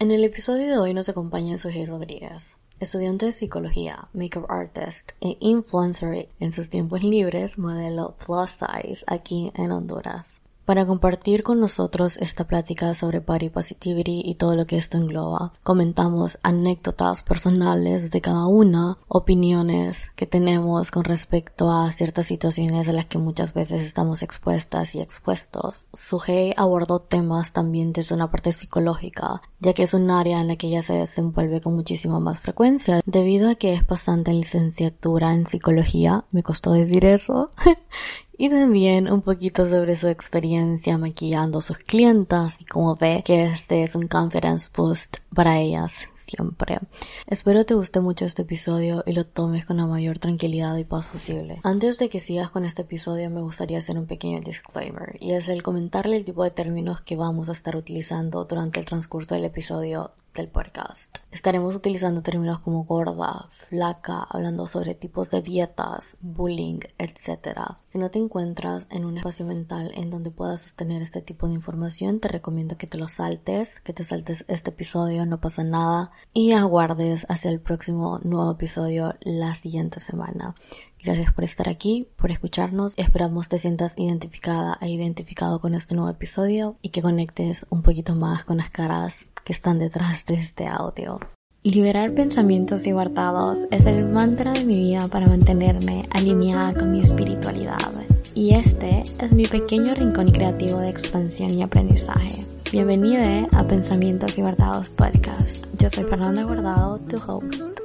En el episodio de hoy nos acompaña Sujei Rodríguez, estudiante de psicología, makeup artist e influencer en sus tiempos libres, modelo plus size aquí en Honduras para compartir con nosotros esta plática sobre body positivity y todo lo que esto engloba. Comentamos anécdotas personales de cada una, opiniones que tenemos con respecto a ciertas situaciones a las que muchas veces estamos expuestas y expuestos. Sujei abordó temas también desde una parte psicológica, ya que es un área en la que ella se desenvuelve con muchísima más frecuencia, debido a que es pasante en licenciatura en psicología, me costó decir eso, y también un poquito sobre su experiencia maquillando a sus clientas y cómo ve que este es un confidence boost para ellas siempre. Espero te guste mucho este episodio y lo tomes con la mayor tranquilidad y paz posible. Antes de que sigas con este episodio me gustaría hacer un pequeño disclaimer y es el comentarle el tipo de términos que vamos a estar utilizando durante el transcurso del episodio del podcast. Estaremos utilizando términos como gorda, flaca, hablando sobre tipos de dietas, bullying, etc. Si no te encuentras en un espacio mental en donde puedas sostener este tipo de información, te recomiendo que te lo saltes, que te saltes este episodio, no pasa nada y aguardes hacia el próximo nuevo episodio la siguiente semana. Gracias por estar aquí, por escucharnos. Esperamos te sientas identificada e identificado con este nuevo episodio y que conectes un poquito más con las caras que están detrás de este audio. Liberar pensamientos y guardados es el mantra de mi vida para mantenerme alineada con mi espiritualidad. Y este es mi pequeño rincón creativo de expansión y aprendizaje. Bienvenida a Pensamientos y Guardados Podcast. Yo soy Fernanda Guardado, tu host.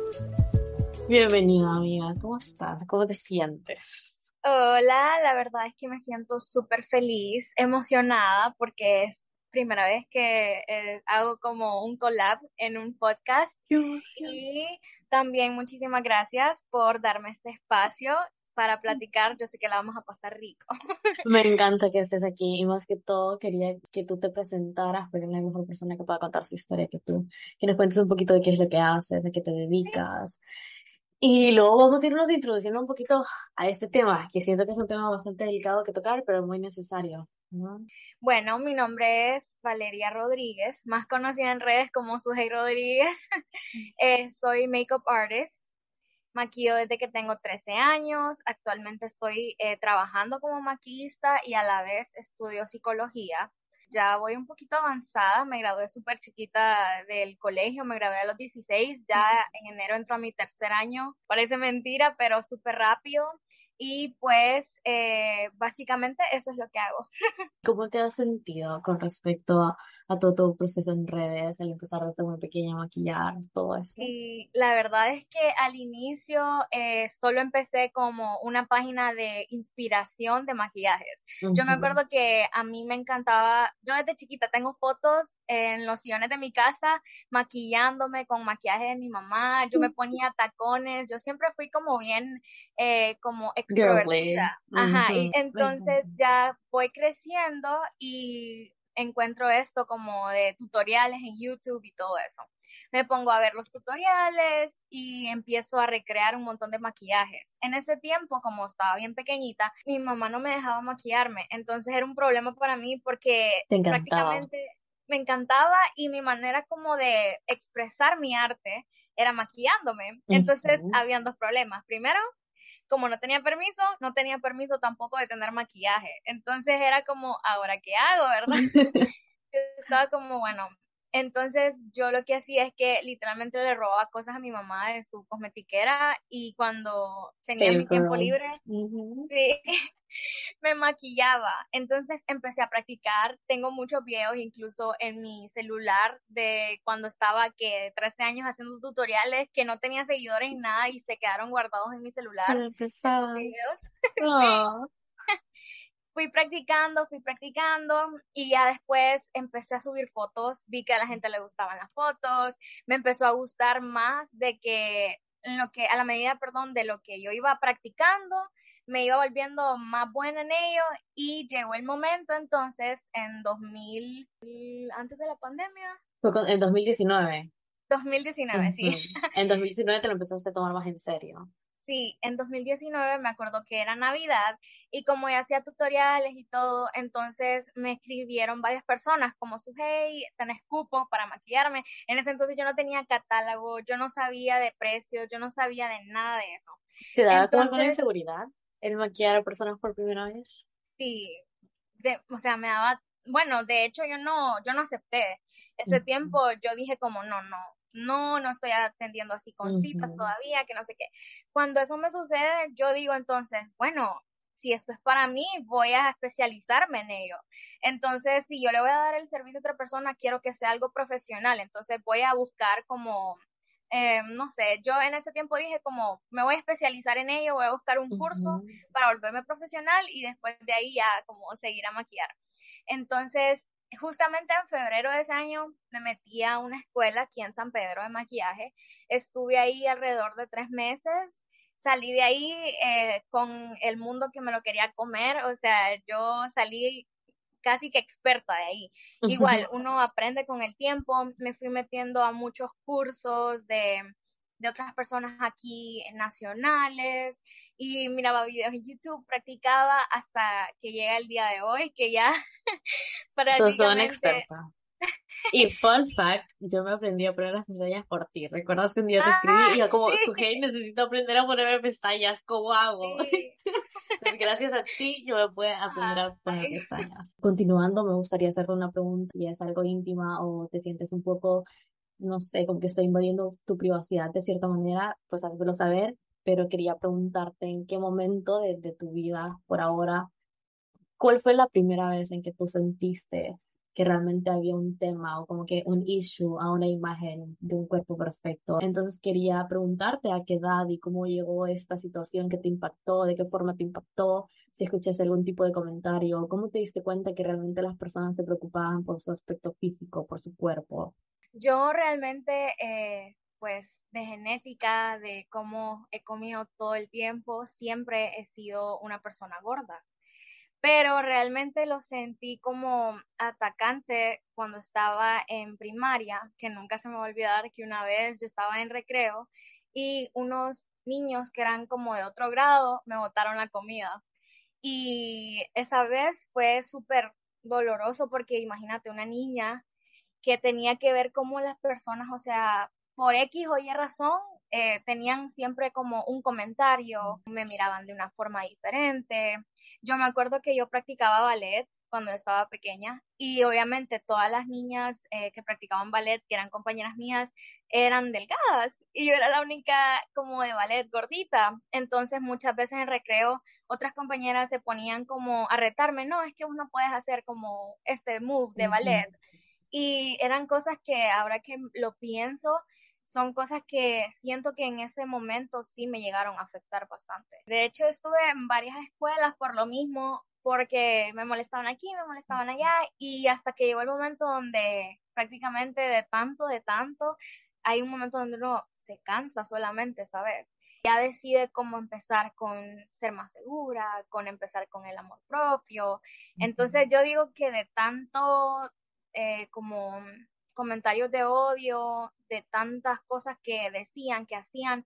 Bienvenida, amiga. ¿Cómo estás? ¿Cómo te sientes? Hola, la verdad es que me siento súper feliz, emocionada, porque es primera vez que eh, hago como un collab en un podcast. Y también muchísimas gracias por darme este espacio para platicar. Yo sé que la vamos a pasar rico. Me encanta que estés aquí y más que todo quería que tú te presentaras porque no hay mejor persona que pueda contar su historia que tú. Que nos cuentes un poquito de qué es lo que haces, a qué te dedicas. Y luego vamos a irnos introduciendo un poquito a este tema, que siento que es un tema bastante delicado que tocar, pero muy necesario. Bueno, mi nombre es Valeria Rodríguez, más conocida en redes como Sujei Rodríguez. Eh, soy makeup artist Maquillo desde que tengo 13 años. Actualmente estoy eh, trabajando como maquillista y a la vez estudio psicología. Ya voy un poquito avanzada, me gradué súper chiquita del colegio, me gradué a los 16, ya en enero entro a mi tercer año. Parece mentira, pero súper rápido. Y pues eh, básicamente eso es lo que hago. ¿Cómo te has sentido con respecto a, todo tu proceso en redes, el empezar desde muy pequeña a maquillar, todo eso? Y la verdad es que al inicio eh, solo empecé como una página de inspiración de maquillajes. Yo me acuerdo que a mí me encantaba, yo desde chiquita tengo fotos en los sillones de mi casa maquillándome con maquillaje de mi mamá, yo me ponía tacones, yo siempre fui como bien, eh, como extrovertida. Ajá, y entonces ya voy creciendo y encuentro esto como de tutoriales en YouTube y todo eso. Me pongo a ver los tutoriales y empiezo a recrear un montón de maquillajes. En ese tiempo, como estaba bien pequeñita, mi mamá no me dejaba maquillarme, entonces era un problema para mí porque prácticamente me encantaba y mi manera como de expresar mi arte era maquillándome. Entonces, habían dos problemas. Primero, como no tenía permiso, no tenía permiso tampoco de tener maquillaje. Entonces era como, ¿ahora qué hago, verdad? yo estaba como, bueno, entonces yo lo que hacía es que literalmente le robaba cosas a mi mamá de su cosmetiquera y cuando tenía mi tiempo libre, sí, me maquillaba. Entonces empecé a practicar. Tengo muchos videos incluso en mi celular de cuando estaba que 13 años haciendo tutoriales que no tenía seguidores ni nada y se quedaron guardados en mi celular. Videos. fui practicando, fui practicando y ya después empecé a subir fotos, vi que a la gente le gustaban las fotos, me empezó a gustar más de que en lo que a la medida, perdón, de lo que yo iba practicando, me iba volviendo más buena en ello y llegó el momento entonces en 2000 antes de la pandemia. en 2019. 2019, sí. En 2019 te lo empezaste a tomar más en serio. Sí, en 2019 me acuerdo que era Navidad y como ya hacía tutoriales y todo, entonces me escribieron varias personas como su hey, tenés cupo para maquillarme. En ese entonces yo no tenía catálogo, yo no sabía de precios, yo no sabía de nada de eso. ¿Te daba como alguna inseguridad el maquillar a personas por primera vez? Sí, o sea, me daba, bueno, de hecho yo no, yo no acepté. Ese tiempo yo dije como, no, no, no, no estoy atendiendo así con citas todavía, que no sé qué. Cuando eso me sucede, yo digo entonces, bueno, si esto es para mí, voy a especializarme en ello. Entonces, si yo le voy a dar el servicio a otra persona, quiero que sea algo profesional. Entonces, voy a buscar como, eh, no sé, yo en ese tiempo dije como, me voy a especializar en ello, voy a buscar un curso para volverme profesional y después de ahí ya como seguir a maquillar. Entonces, justamente en febrero de ese año me metí a una escuela aquí en San Pedro de maquillaje. Estuve ahí alrededor de tres meses. Salí de ahí eh, con el mundo que me lo quería comer. O sea, yo salí casi que experta de ahí. Igual, uno aprende con el tiempo. Me fui metiendo a muchos cursos de, de otras personas aquí nacionales y miraba videos en YouTube, practicaba hasta que llega el día de hoy, que ya prácticamente... una experta. Y fun fact, yo me aprendí a poner las pestañas por ti. ¿Recuerdas que un día te escribí y yo como, su hey, necesito aprender a ponerme pestañas, ¿cómo hago? Entonces, gracias a ti yo me puedo aprender a poner pestañas. Continuando, me gustaría hacerte una pregunta, si es algo íntima o te sientes un poco, no sé, como que estoy invadiendo tu privacidad de cierta manera, pues házmelo saber pero quería preguntarte en qué momento de, tu vida por ahora, ¿cuál fue la primera vez en que tú sentiste que realmente había un tema o como que un issue a una imagen de un cuerpo perfecto. Entonces quería preguntarte a qué edad y cómo llegó esta situación que te impactó, de qué forma te impactó, si escuchaste algún tipo de comentario, cómo te diste cuenta que realmente las personas se preocupaban por su aspecto físico, por su cuerpo. Yo realmente eh, pues de genética, de cómo he comido todo el tiempo, siempre he sido una persona gorda. Pero realmente lo sentí como atacante cuando estaba en primaria, que nunca se me va a olvidar que una vez yo estaba en recreo y unos niños que eran como de otro grado me botaron la comida. Y esa vez fue súper doloroso porque imagínate una niña que tenía que ver cómo las personas, o sea, por X o Y razón, eh, tenían siempre como un comentario, me miraban de una forma diferente. Yo me acuerdo que yo practicaba ballet cuando estaba pequeña y obviamente todas las niñas eh, que practicaban ballet, que eran compañeras mías, eran delgadas y yo era la única como de ballet gordita. Entonces muchas veces en recreo otras compañeras se ponían como a retarme, no, es que uno puedes hacer como este move de ballet. Y eran cosas que ahora que lo pienso, son cosas que siento que en ese momento sí me llegaron a afectar bastante. De hecho, estuve en varias escuelas por lo mismo, porque me molestaban aquí, me molestaban allá, y hasta que llegó el momento donde prácticamente de tanto, de tanto, hay un momento donde uno se cansa solamente, ¿sabes? Ya decide cómo empezar con ser más segura, con empezar con el amor propio. Entonces yo digo que de tanto eh, como comentarios de odio, de tantas cosas que decían, que hacían,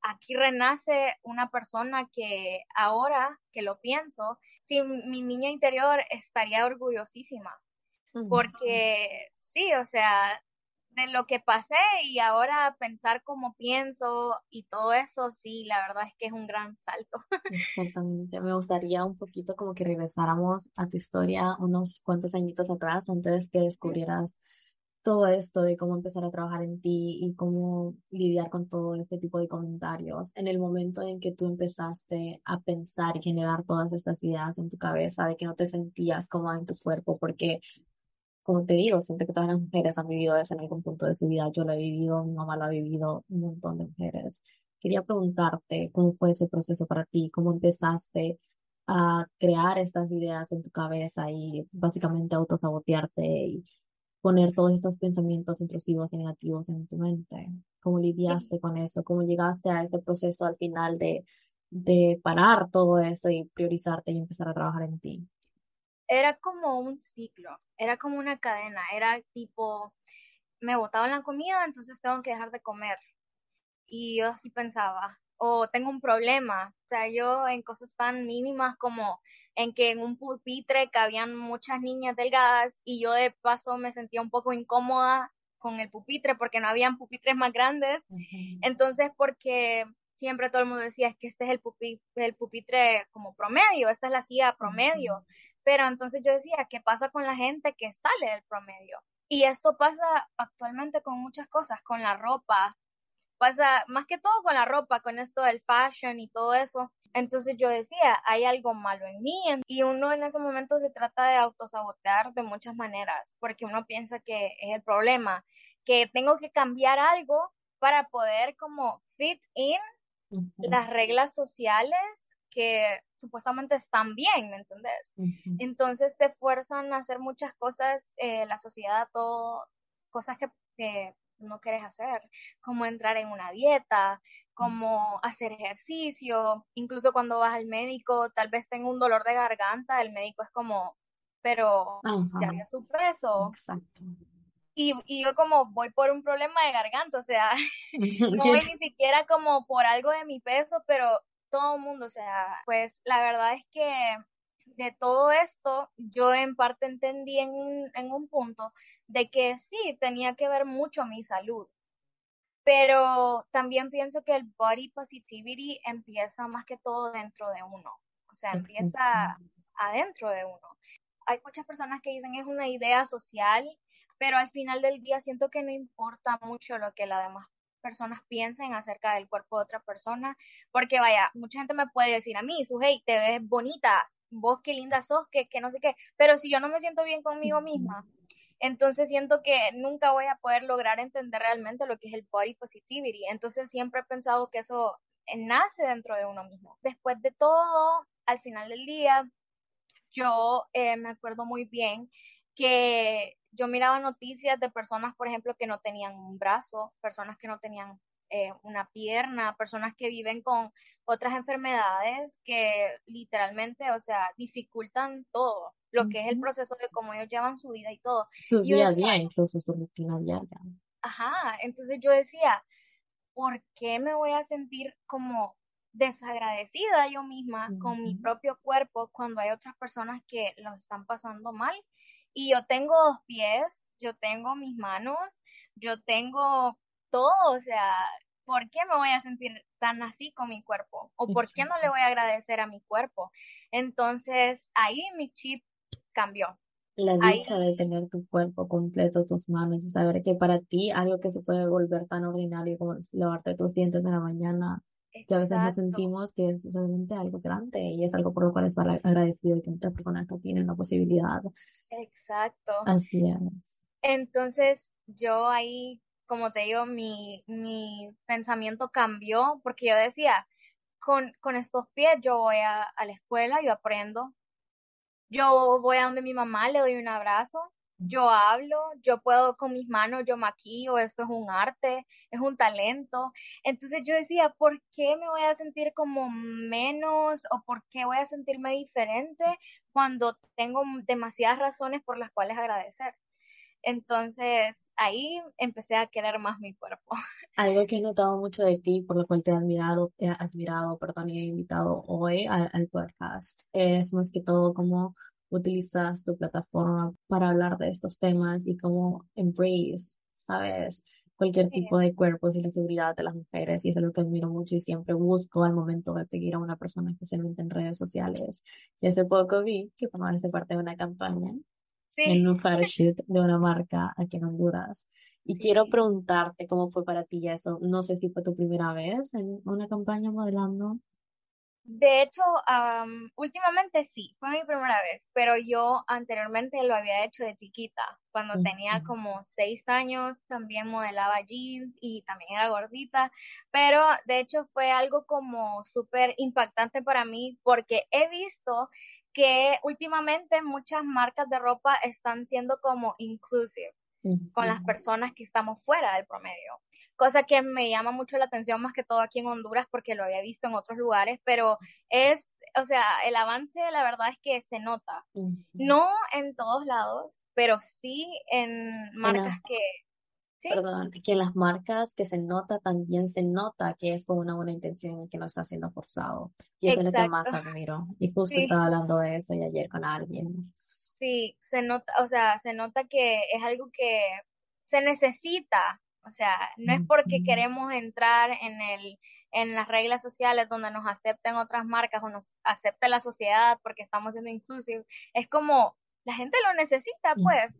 aquí renace una persona que ahora que lo pienso, si mi niña interior estaría orgullosísima, porque sí, o sea, de lo que pasé y ahora pensar cómo pienso y todo eso, sí, la verdad es que es un gran salto. Exactamente, me gustaría un poquito como que regresáramos a tu historia unos cuantos añitos atrás, antes que descubrieras todo esto de cómo empezar a trabajar en ti y cómo lidiar con todo este tipo de comentarios. En el momento en que tú empezaste a pensar y generar todas estas ideas en tu cabeza de que no te sentías cómoda en tu cuerpo, porque, como te digo, siento que todas las mujeres han vivido eso en algún punto de su vida. Yo lo he vivido, mi mamá lo ha vivido, un montón de mujeres. Quería preguntarte cómo fue ese proceso para ti, cómo empezaste a crear estas ideas en tu cabeza y básicamente autosabotearte y poner todos estos pensamientos intrusivos y negativos en tu mente. ¿Cómo lidiaste con eso? ¿Cómo llegaste a este proceso al final de, de parar todo eso y priorizarte y empezar a trabajar en ti? Era como un ciclo, era como una cadena, era tipo, me botaban la comida, entonces tengo que dejar de comer. Y yo así pensaba, o tengo un problema. O sea, yo en cosas tan mínimas como en que en un pupitre cabían muchas niñas delgadas y yo de paso me sentía un poco incómoda con el pupitre porque no habían pupitres más grandes. Entonces, porque siempre todo el mundo decía, es que este es el, el pupitre como promedio, esta es la silla promedio. Pero entonces yo decía, ¿qué pasa con la gente que sale del promedio? Y esto pasa actualmente con muchas cosas, con la ropa, pasa más que todo con la ropa, con esto del fashion y todo eso. Entonces yo decía, hay algo malo en mí y uno en ese momento se trata de autosabotear de muchas maneras, porque uno piensa que es el problema, que tengo que cambiar algo para poder como fit in las reglas sociales que supuestamente están bien, ¿me entendés? Entonces te fuerzan a hacer muchas cosas, eh, la sociedad, todo, cosas que, que no quieres hacer, como entrar en una dieta, como hacer ejercicio, incluso cuando vas al médico, tal vez tenga un dolor de garganta, el médico es como, pero ya vio su peso. Exacto. Y, y, yo como voy por un problema de garganta, o sea, no voy ni siquiera como por algo de mi peso, pero todo el mundo, o sea, pues la verdad es que de todo esto, yo en parte entendí en un, en un punto de que sí, tenía que ver mucho mi salud. Pero también pienso que el body positivity empieza más que todo dentro de uno. O sea, empieza adentro de uno. Hay muchas personas que dicen es una idea social, pero al final del día siento que no importa mucho lo que las demás personas piensen acerca del cuerpo de otra persona, porque vaya, mucha gente me puede decir a mí, su hey, te ves bonita, vos qué linda sos, que, que no sé qué, pero si yo no me siento bien conmigo misma, entonces siento que nunca voy a poder lograr entender realmente lo que es el body positivity. Entonces siempre he pensado que eso nace dentro de uno mismo. Después de todo, al final del día, yo eh, me acuerdo muy bien que yo miraba noticias de personas, por ejemplo, que no tenían un brazo, personas que no tenían eh, una pierna, personas que viven con otras enfermedades que literalmente, o sea, dificultan todo, lo que es el proceso de cómo ellos llevan su vida y todo. Su día a día, incluso su rutina diaria. Ajá, entonces yo decía, ¿por qué me voy a sentir como desagradecida yo misma con mi propio cuerpo cuando hay otras personas que lo están pasando mal? Y yo tengo dos pies, yo tengo mis manos, yo tengo todo, o sea, ¿por qué me voy a sentir tan así con mi cuerpo? ¿O por qué no le voy a agradecer a mi cuerpo? Entonces, ahí mi chip cambió. La dicha de tener tu cuerpo completo, tus manos, y saber que para ti algo que se puede volver tan ordinario como lavarte tus dientes en la mañana, que a veces nos sentimos que es realmente algo grande y es algo por lo cual es agradecido y que muchas personas no tienen la posibilidad. Exacto. Así es. Entonces, yo ahí como te digo, mi, mi pensamiento cambió porque yo decía, con, con estos pies yo voy a, a, la escuela, yo aprendo, yo voy a donde mi mamá, le doy un abrazo, yo hablo, yo puedo con mis manos, yo maquillo, esto es un arte, es un talento. Entonces yo decía, ¿por qué me voy a sentir como menos o por qué voy a sentirme diferente cuando tengo demasiadas razones por las cuales agradecer? Entonces ahí empecé a querer más mi cuerpo. Algo que he notado mucho de ti, por lo cual te he admirado, he admirado, perdón, y he invitado hoy al, podcast, es más que todo cómo utilizas tu plataforma para hablar de estos temas y cómo embrace, ¿sabes? Cualquier tipo de cuerpos y la seguridad de las mujeres, y es algo que admiro mucho y siempre busco al momento de seguir a una persona, especialmente en redes sociales. Y hace poco vi que formaste parte de una campaña en un photoshoot de una marca aquí en Honduras. Y quiero preguntarte cómo fue para ti eso. No sé si fue tu primera vez en una campaña modelando. De hecho, últimamente sí, fue mi primera vez, pero yo anteriormente lo había hecho de chiquita. Cuando tenía como seis años también modelaba jeans y también era gordita, pero de hecho fue algo como súper impactante para mí porque he visto que últimamente muchas marcas de ropa están siendo como inclusive con las personas que estamos fuera del promedio, cosa que me llama mucho la atención más que todo aquí en Honduras porque lo había visto en otros lugares, pero es, o sea, el avance la verdad es que se nota, no en todos lados, pero sí en marcas que perdón, que en las marcas que se nota también se nota que es con una buena intención y que no está siendo forzado. Y eso es lo que más admiro. Y justo estaba hablando de eso y ayer con alguien. Sí, se nota, o sea, se nota que es algo que se necesita. O sea, no es porque queremos entrar en el en las reglas sociales donde nos acepten otras marcas o nos acepte la sociedad porque estamos siendo inclusive. Es como la gente lo necesita, pues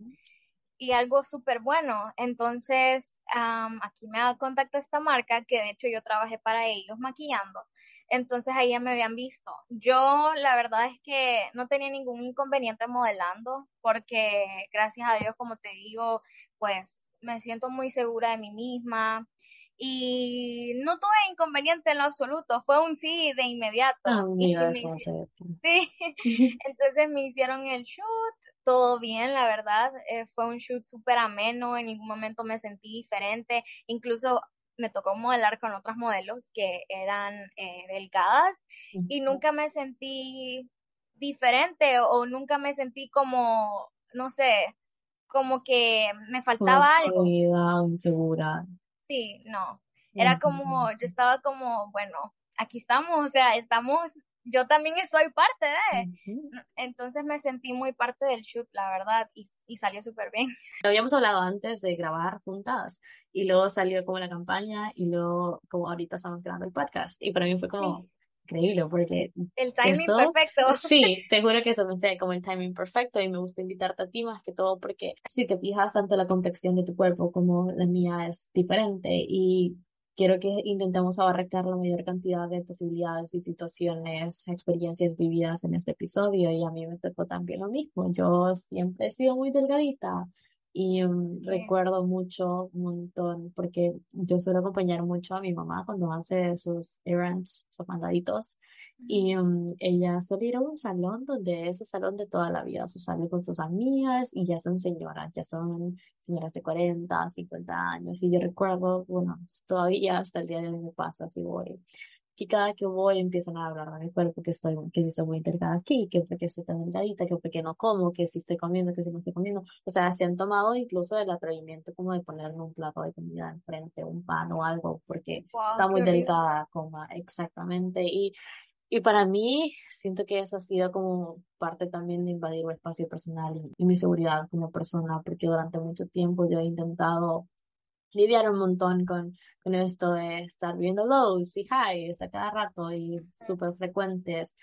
y algo súper bueno. Entonces, aquí me contacta esta marca, que de hecho yo trabajé para ellos maquillando. Entonces ahí ya me habían visto. Yo la verdad es que no tenía ningún inconveniente modelando, porque gracias a Dios, como te digo, pues me siento muy segura de mí misma. Y no tuve inconveniente en lo absoluto, fue un sí de inmediato. Ah, sí. Entonces me hicieron el shoot, todo bien, la verdad. Eh, fue un shoot súper ameno, en ningún momento me sentí diferente. Incluso me tocó modelar con otras modelos que eran eh, delgadas y nunca me sentí diferente o, nunca me sentí como, no sé, como que me faltaba algo. insegura. Sí, no. Era como, yo estaba como, bueno, aquí estamos, o sea, estamos yo también soy parte de. Entonces me sentí muy parte del shoot, la verdad, y, y salió súper bien. Habíamos hablado antes de grabar juntas y luego salió como la campaña y luego como ahorita estamos grabando el podcast y para mí fue como increíble porque... El timing perfecto. Sí, te juro que eso me sé como el timing perfecto y me gusta invitarte a ti más que todo porque si te fijas tanto la complexión de tu cuerpo como la mía es diferente y quiero que intentemos abarcar la mayor cantidad de posibilidades y situaciones, experiencias vividas en este episodio y a mí me tocó también lo mismo. Yo siempre he sido muy delgadita y mm, recuerdo mucho, un montón, porque yo suelo acompañar mucho a mi mamá cuando hace sus errands, sus mandaditos. Y um, ella suele ir a un salón donde es el salón de toda la vida. Se sale con sus amigas y ya son señoras, ya son señoras de 40, 50 años. Y yo recuerdo, bueno, todavía hasta el día de hoy me pasa si voy que cada que voy empiezan a hablar de mi cuerpo, que estoy, que estoy muy delgada aquí, que porque estoy tan delgadita, que porque no como, que si estoy comiendo, que si no estoy comiendo. O sea, se han tomado incluso el atrevimiento como de ponerme un plato de comida enfrente, un pan o algo, porque está muy delgada, coma, exactamente. Y, y para mí, siento que eso ha sido como parte también de invadir el espacio personal y, y mi seguridad como persona, porque durante mucho tiempo yo he intentado lidiar un montón con, con esto de estar viendo lows y highs a cada rato y súper frecuentes.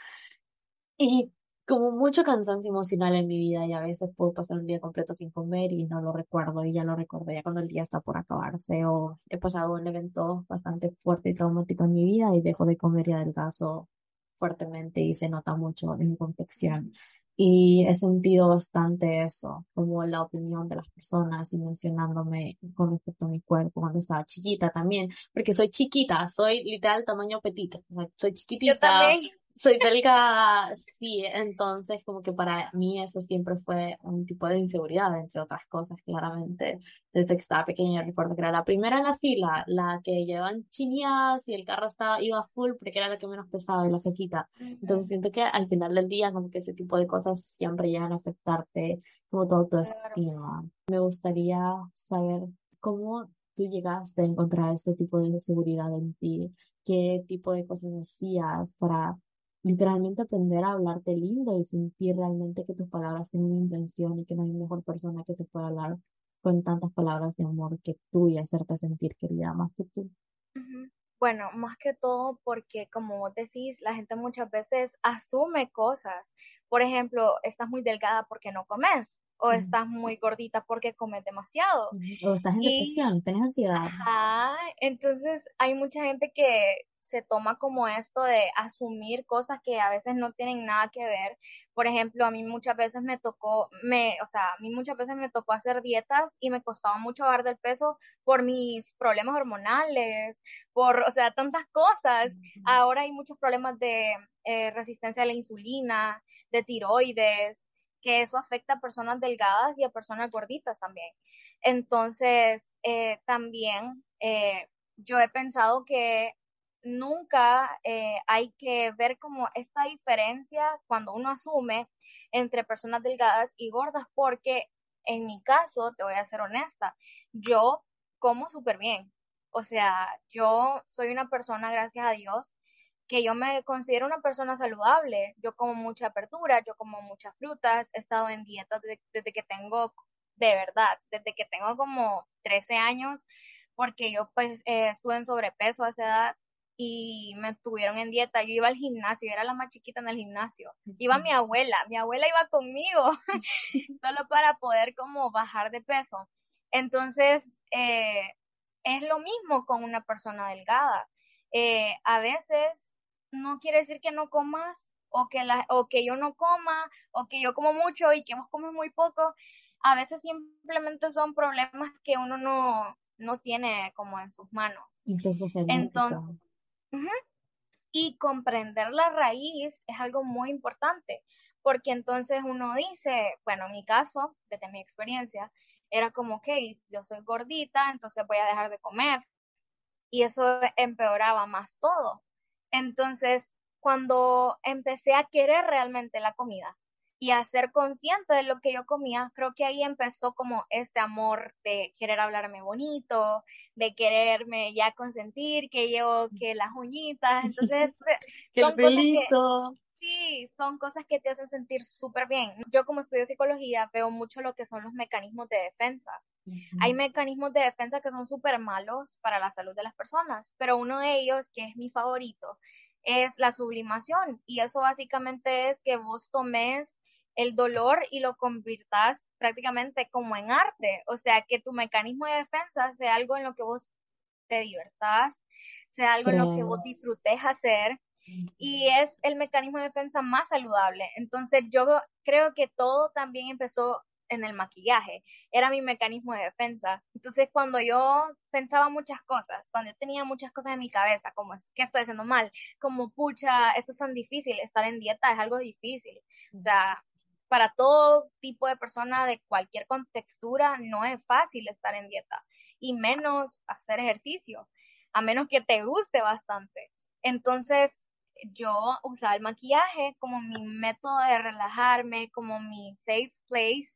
Y como mucho cansancio emocional en mi vida y a veces puedo pasar un día completo sin comer y no lo recuerdo y ya lo recuerdo ya cuando el día está por acabarse o he pasado un evento bastante fuerte y traumático en mi vida y dejo de comer y adelgazo fuertemente y se nota mucho en mi complexión. Y he sentido bastante eso, como la opinión de las personas y mencionándome con respecto a mi cuerpo cuando estaba chiquita también, porque soy chiquita, soy literal tamaño petito, o sea, soy chiquitita. Yo también soy delgada, sí, entonces como que para mí eso siempre fue un tipo de inseguridad, entre otras cosas, claramente. Desde que estaba pequeña recuerdo que era la primera en la fila, la que llevaban chineadas y el carro estaba, iba full porque era la que menos pesaba y la fequita. Entonces siento que al final del día como que ese tipo de cosas siempre llegan a afectarte como tu autoestima. Me gustaría saber cómo tú llegaste a encontrar este tipo de seguridad en ti, qué tipo de cosas hacías para literalmente aprender a hablarte lindo y sentir realmente que tus palabras tienen una intención y que no hay mejor persona que se pueda hablar con tantas palabras de amor que tú y hacerte sentir querida más que tú. Bueno, más que todo porque como vos decís, la gente muchas veces asume cosas. Por ejemplo, estás muy delgada porque no comes o estás muy gordita porque comes demasiado. O estás en depresión, tienes ansiedad. Ajá, entonces hay mucha gente que se toma como esto de asumir cosas que a veces no tienen nada que ver. Por ejemplo, a mí muchas veces me tocó, me, o sea, a mí muchas veces me tocó hacer dietas y me costaba mucho bajar del peso por mis problemas hormonales, por, o sea, tantas cosas. Ahora hay muchos problemas de eh, resistencia a la insulina, de tiroides, que eso afecta a personas delgadas y a personas gorditas también. Entonces, eh, también eh, yo he pensado que nunca eh, hay que ver como esta diferencia cuando uno asume entre personas delgadas y gordas, porque en mi caso, te voy a ser honesta, yo como súper bien. O sea, yo soy una persona, gracias a Dios, que yo me considero una persona saludable. Yo como mucha apertura, yo como muchas frutas, he estado en dieta desde, que tengo, de verdad, desde que tengo como 13 años, porque yo pues eh, estuve en sobrepeso a esa edad y me tuvieron en dieta. Yo iba al gimnasio, yo era la más chiquita en el gimnasio. Iba mi abuela, mi abuela iba conmigo, solo para poder como bajar de peso. Entonces, eh, es lo mismo con una persona delgada. Eh, a veces no quiere decir que no comas o que, la, o que yo no coma o que yo como mucho y que vos comes muy poco. A veces simplemente son problemas que uno no, no tiene como en sus manos. Entonces, y comprender la raíz es algo muy importante, porque entonces uno dice, bueno, en mi caso, desde mi experiencia, era como, ok, yo soy gordita, entonces voy a dejar de comer. Y eso empeoraba más todo. Entonces, cuando empecé a querer realmente la comida, y a ser consciente de lo que yo comía, creo que ahí empezó como este amor de querer hablarme bonito, de quererme ya consentir, que yo, que las uñitas, entonces son cosas que, sí, son cosas que te hacen sentir súper bien. Yo como estudio psicología veo mucho lo que son los mecanismos de defensa. Hay mecanismos de defensa que son súper malos para la salud de las personas, pero uno de ellos, que es mi favorito, es la sublimación. Y eso básicamente es que vos tomes el dolor y lo convirtas prácticamente como en arte, o sea, que tu mecanismo de defensa sea algo en lo que vos te divertas, sea algo en lo que vos disfrutes hacer y es el mecanismo de defensa más saludable. Entonces yo creo que todo también empezó en el maquillaje, era mi mecanismo de defensa. Entonces cuando yo pensaba muchas cosas, cuando yo tenía muchas cosas en mi cabeza, como es que estoy haciendo mal, como pucha, esto es tan difícil, estar en dieta es algo difícil. O sea, para todo tipo de persona de cualquier contextura no es fácil estar en dieta y menos hacer ejercicio, a menos que te guste bastante. Entonces, yo usaba el maquillaje como mi método de relajarme, como mi safe place.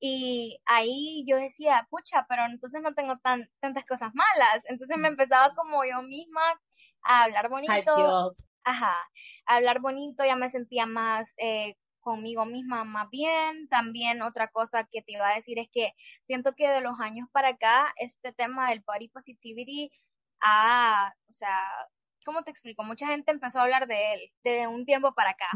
Y ahí yo decía, pucha, pero entonces no tengo tan, tantas cosas malas. Entonces me empezaba como yo misma a hablar bonito. Ajá, a hablar bonito, ya me sentía más eh, conmigo misma más bien. También otra cosa que te iba a decir es que siento que de los años para acá este tema del body positivity ha, o sea, ¿cómo te explico? Mucha gente empezó a hablar de él de un tiempo para acá.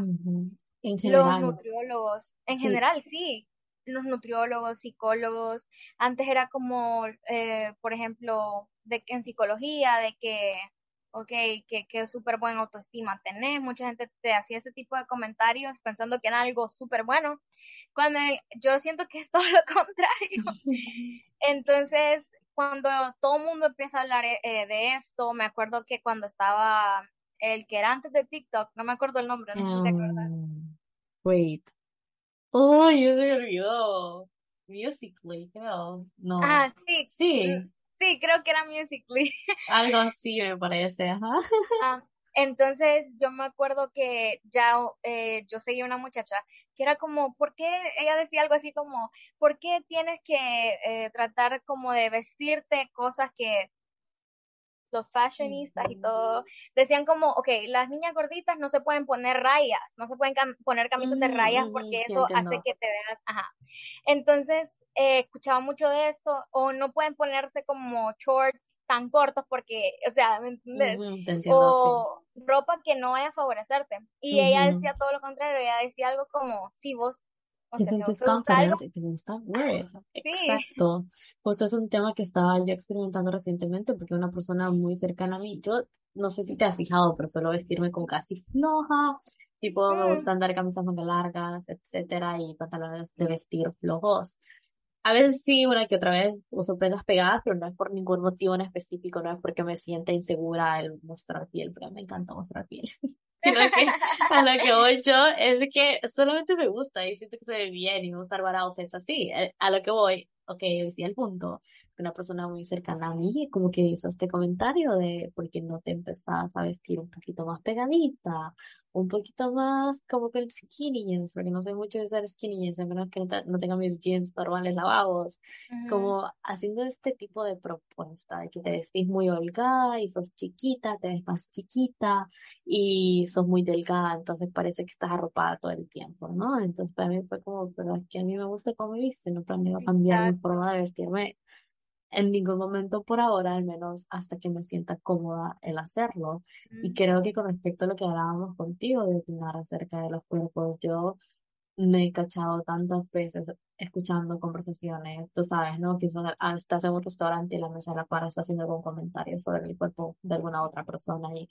En general. Los nutriólogos, en general, sí. Los nutriólogos, psicólogos, antes era como, eh, por ejemplo, de que en psicología, de que ok, que, que súper buena autoestima tenés, mucha gente te hacía ese tipo de comentarios pensando que era algo súper bueno, cuando yo siento que es todo lo contrario. Entonces, cuando todo el mundo empieza a hablar eh, de esto, me acuerdo que cuando estaba el que era antes de TikTok, no me acuerdo el nombre, no sé si te acuerdas. Um, wait. Oh, yo se me olvidó. Musically, creo. No. Ah, sí. Sí. Sí, creo que era Musically. Algo así me parece, ajá. Ah, entonces yo me acuerdo que ya eh, yo seguía una muchacha que era como, ¿por qué? Ella decía algo así como, ¿por qué tienes que eh, tratar como de vestirte cosas que los fashionistas y todo, decían como, ok, las niñas gorditas no se pueden poner rayas, no se pueden poner camisas de rayas porque eso hace que te veas, ajá. Entonces, eh, escuchaba mucho de esto, o no pueden ponerse como shorts tan cortos porque, o sea, ¿me entiendes? o ropa que no vaya a favorecerte. Y ella decía todo lo contrario, ella decía algo como, si vos te sientes confident y te gusta Exacto. Justo es un tema que estaba yo experimentando recientemente porque una persona muy cercana a mí, yo no sé si te has fijado, pero suelo vestirme como casi floja, tipo me gusta andar camisas manga largas, etcétera, y pantalones de vestir flojos. A veces sí, una que otra vez uso prendas pegadas, pero no es por ningún motivo en específico, no es porque me sienta insegura el mostrar piel, porque me encanta mostrar piel. A lo que voy yo es que solamente me gusta y siento que se ve bien y me gusta armar outfits así. Eh, a lo que voy, ok, decía el punto, una persona muy cercana a mí como que hizo este comentario de por qué no te empezás a vestir un poquito más pegadita, un poquito más como que el skinny jeans, porque no sé mucho de usar skinny jeans, a menos que no, no tenga mis jeans normales lavados, como haciendo este tipo de propuesta, de que te vestís muy holgada y sos chiquita, te ves más chiquita y sos muy delgada, entonces parece que estás arropada todo el tiempo, ¿no? Entonces para mí fue como, pero es que a mí me gusta cómo me viste, no planeo cambiar forma de vestirme en ningún momento por ahora, al menos hasta que me sienta cómoda el hacerlo. Y creo que con respecto a lo que hablábamos contigo de opinar acerca de los cuerpos, yo me he cachado tantas veces escuchando conversaciones, tú sabes, ¿no? Quizás estás en un restaurante y la mesa de la para está haciendo algún comentario sobre el cuerpo de alguna otra persona y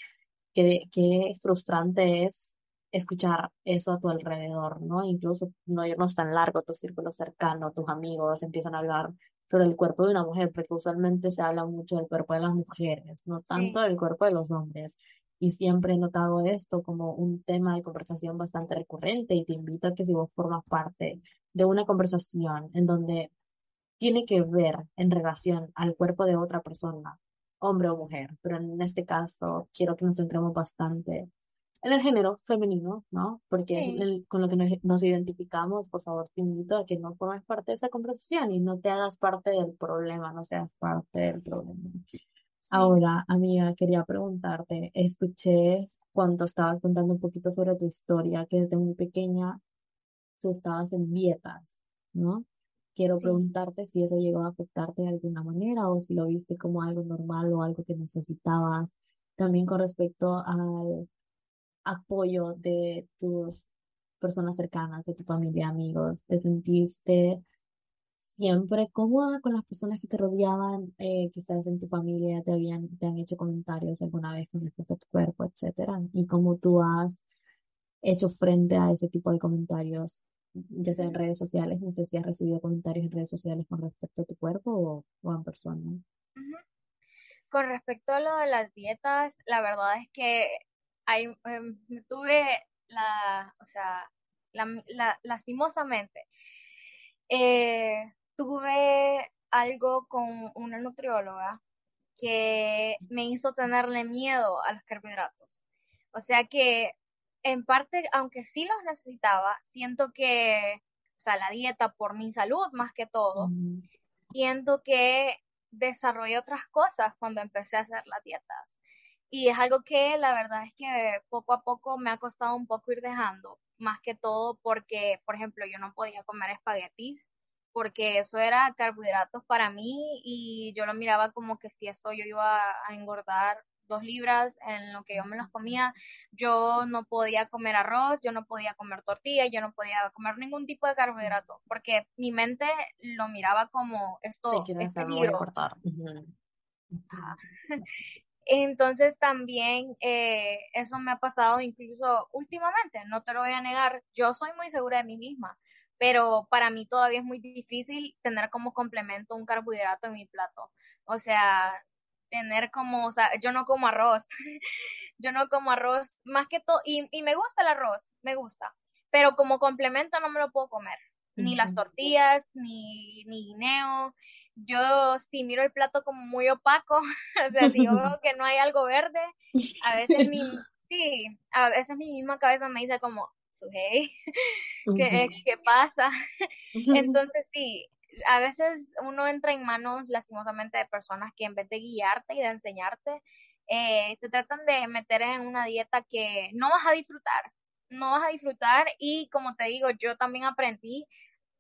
qué, qué frustrante es escuchar eso a tu alrededor, ¿no? Incluso no irnos tan largo, tu círculo cercano, tus amigos empiezan a hablar sobre el cuerpo de una mujer, porque usualmente se habla mucho del cuerpo de las mujeres, no tanto del cuerpo de los hombres. Y siempre he notado esto como un tema de conversación bastante recurrente y te invito a que si vos formas parte de una conversación en donde tiene que ver en relación al cuerpo de otra persona, hombre o mujer, pero en este caso quiero que nos centremos bastante en el género femenino, ¿no? Porque con lo que nos, identificamos, por favor, te invito a que no formes parte de esa conversación y no te hagas parte del problema, no seas parte del problema. Ahora, amiga, quería preguntarte, escuché cuando estabas contando un poquito sobre tu historia, que desde muy pequeña tú estabas en dietas, ¿no? Quiero preguntarte si eso llegó a afectarte de alguna manera o si lo viste como algo normal o algo que necesitabas. También con respecto al apoyo de tus personas cercanas, de tu familia, amigos? ¿Te sentiste siempre cómoda con las personas que te rodeaban, eh, quizás en tu familia te habían, te han hecho comentarios alguna vez con respecto a tu cuerpo, etcétera? ¿Y cómo tú has hecho frente a ese tipo de comentarios, ya sea en redes sociales? No sé si has recibido comentarios en redes sociales con respecto a tu cuerpo o, en persona. Con respecto a lo de las dietas, la verdad es que ahí em, tuve la, o sea, la, lastimosamente, eh, tuve algo con una nutrióloga que me hizo tenerle miedo a los carbohidratos. O sea que, en parte, aunque sí los necesitaba, siento que, o sea, la dieta por mi salud más que todo, siento que desarrollé otras cosas cuando empecé a hacer las dietas. Y es algo que la verdad es que poco a poco me ha costado un poco ir dejando, más que todo porque, por ejemplo, yo no podía comer espaguetis porque eso era carbohidratos para mí y yo lo miraba como que si eso yo iba a engordar dos libras en lo que yo me los comía, yo no podía comer arroz, yo no podía comer tortilla, yo no podía comer ningún tipo de carbohidrato, porque mi mente lo miraba como esto es peligro. Entonces también eh, eso me ha pasado incluso últimamente, no te lo voy a negar, yo soy muy segura de mí misma, pero para mí todavía es muy difícil tener como complemento un carbohidrato en mi plato. O sea, tener como, o sea, yo no como arroz, yo no como arroz más que todo, y, y me gusta el arroz, me gusta, pero como complemento no me lo puedo comer ni las tortillas, ni, ni guineo. Yo si miro el plato como muy opaco, o sea, si yo veo que no hay algo verde, a veces mi, sí, a veces mi misma cabeza me dice como, hey, ¿qué, ¿qué pasa? Entonces sí, a veces uno entra en manos lastimosamente de personas que en vez de guiarte y de enseñarte, eh, te tratan de meter en una dieta que no vas a disfrutar, no vas a disfrutar y como te digo, yo también aprendí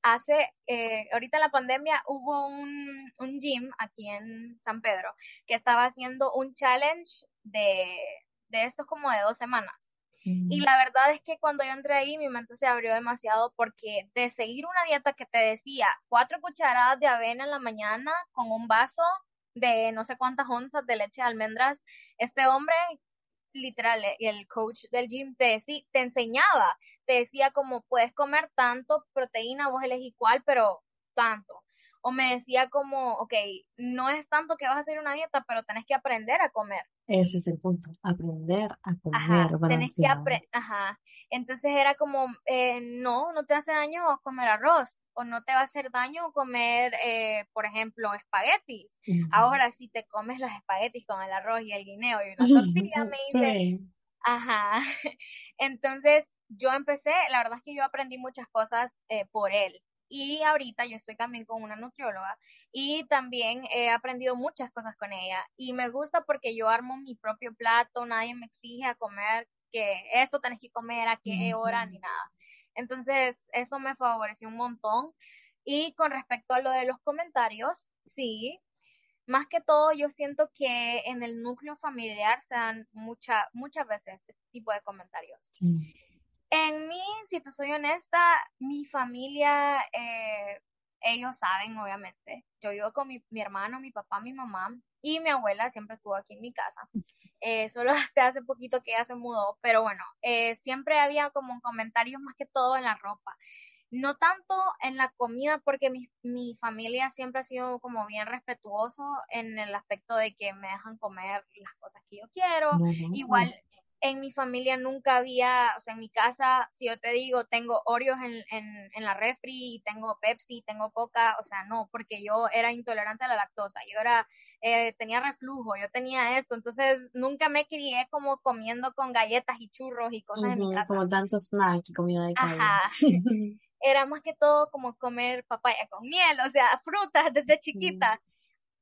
hace, eh, ahorita en la pandemia hubo un, un gym aquí en San Pedro que estaba haciendo un challenge de, de estos como de dos semanas. Y la verdad es que cuando yo entré ahí mi mente se abrió demasiado porque de seguir una dieta que te decía cuatro cucharadas de avena en la mañana con un vaso de no sé cuántas onzas de leche de almendras, este hombre literal, eh, el coach del gym te, decía, te enseñaba, te decía como puedes comer tanto proteína, vos elegís cuál, pero tanto. O me decía como, ok, no es tanto que vas a hacer una dieta, pero tenés que aprender a comer. Ese es el punto, aprender a comer. Ajá, tenés que aprender, ajá. Entonces era como, eh, no, no te hace daño comer arroz, o no te va a hacer daño comer, eh, por ejemplo, espaguetis. Ahora, si te comes los espaguetis con el arroz y el guineo y una tortilla, me dice, ajá. Entonces, yo empecé, la verdad es que yo aprendí muchas cosas eh, por él. Y ahorita yo estoy también con una nutrióloga y también he aprendido muchas cosas con ella. Y me gusta porque yo armo mi propio plato, nadie me exige a comer que esto tenés que comer a qué hora ni nada. Entonces, eso me favoreció un montón. Y con respecto a lo de los comentarios, sí, más que todo yo siento que en el núcleo familiar se dan mucha, muchas veces este tipo de comentarios. En mí, si te soy honesta, mi familia, eh, ellos saben, obviamente. Yo vivo con mi, mi, hermano, mi papá, mi mamá y mi abuela siempre estuvo aquí en mi casa. Eh, solo hasta hace poquito que ella se mudó, pero bueno, eh, siempre había como comentarios más que todo en la ropa. No tanto en la comida, porque mi, mi familia siempre ha sido como bien respetuoso en el aspecto de que me dejan comer las cosas que yo quiero. Igual en mi familia nunca había, o sea, en mi casa, si yo te digo, tengo Oreos en, en, en la refri, tengo Pepsi, tengo Coca, o sea, no, porque yo era intolerante a la lactosa, yo era, eh, tenía reflujo, yo tenía esto, entonces nunca me crié como comiendo con galletas y churros y cosas en mi casa. Como tantos snacks y comida de calle. Ajá. era más que todo como comer papaya con miel, o sea, frutas desde chiquita.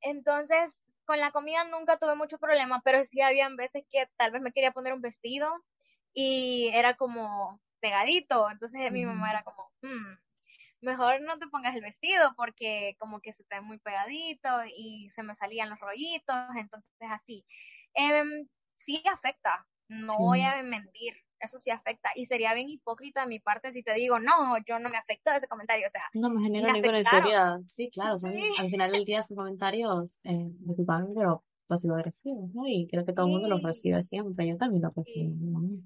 Entonces, con la comida nunca tuve mucho problema, pero sí habían veces que tal vez me quería poner un vestido y era como pegadito, entonces mi mamá era como, hmm, mejor no te pongas el vestido porque como que se te ve muy pegadito y se me salían los rollitos, entonces así. Em, sí afecta, no voy a mentir, eso sí afecta. Y sería bien hipócrita de mi parte si te digo, no, yo no me afectó ese comentario, o sea. No me genera ninguna inseguridad. Sí, claro, son, al final del día son comentarios eh, disculpame, pero pasivo agresivos, ¿no? Y creo que todo el mundo los recibe siempre, yo también los recibo.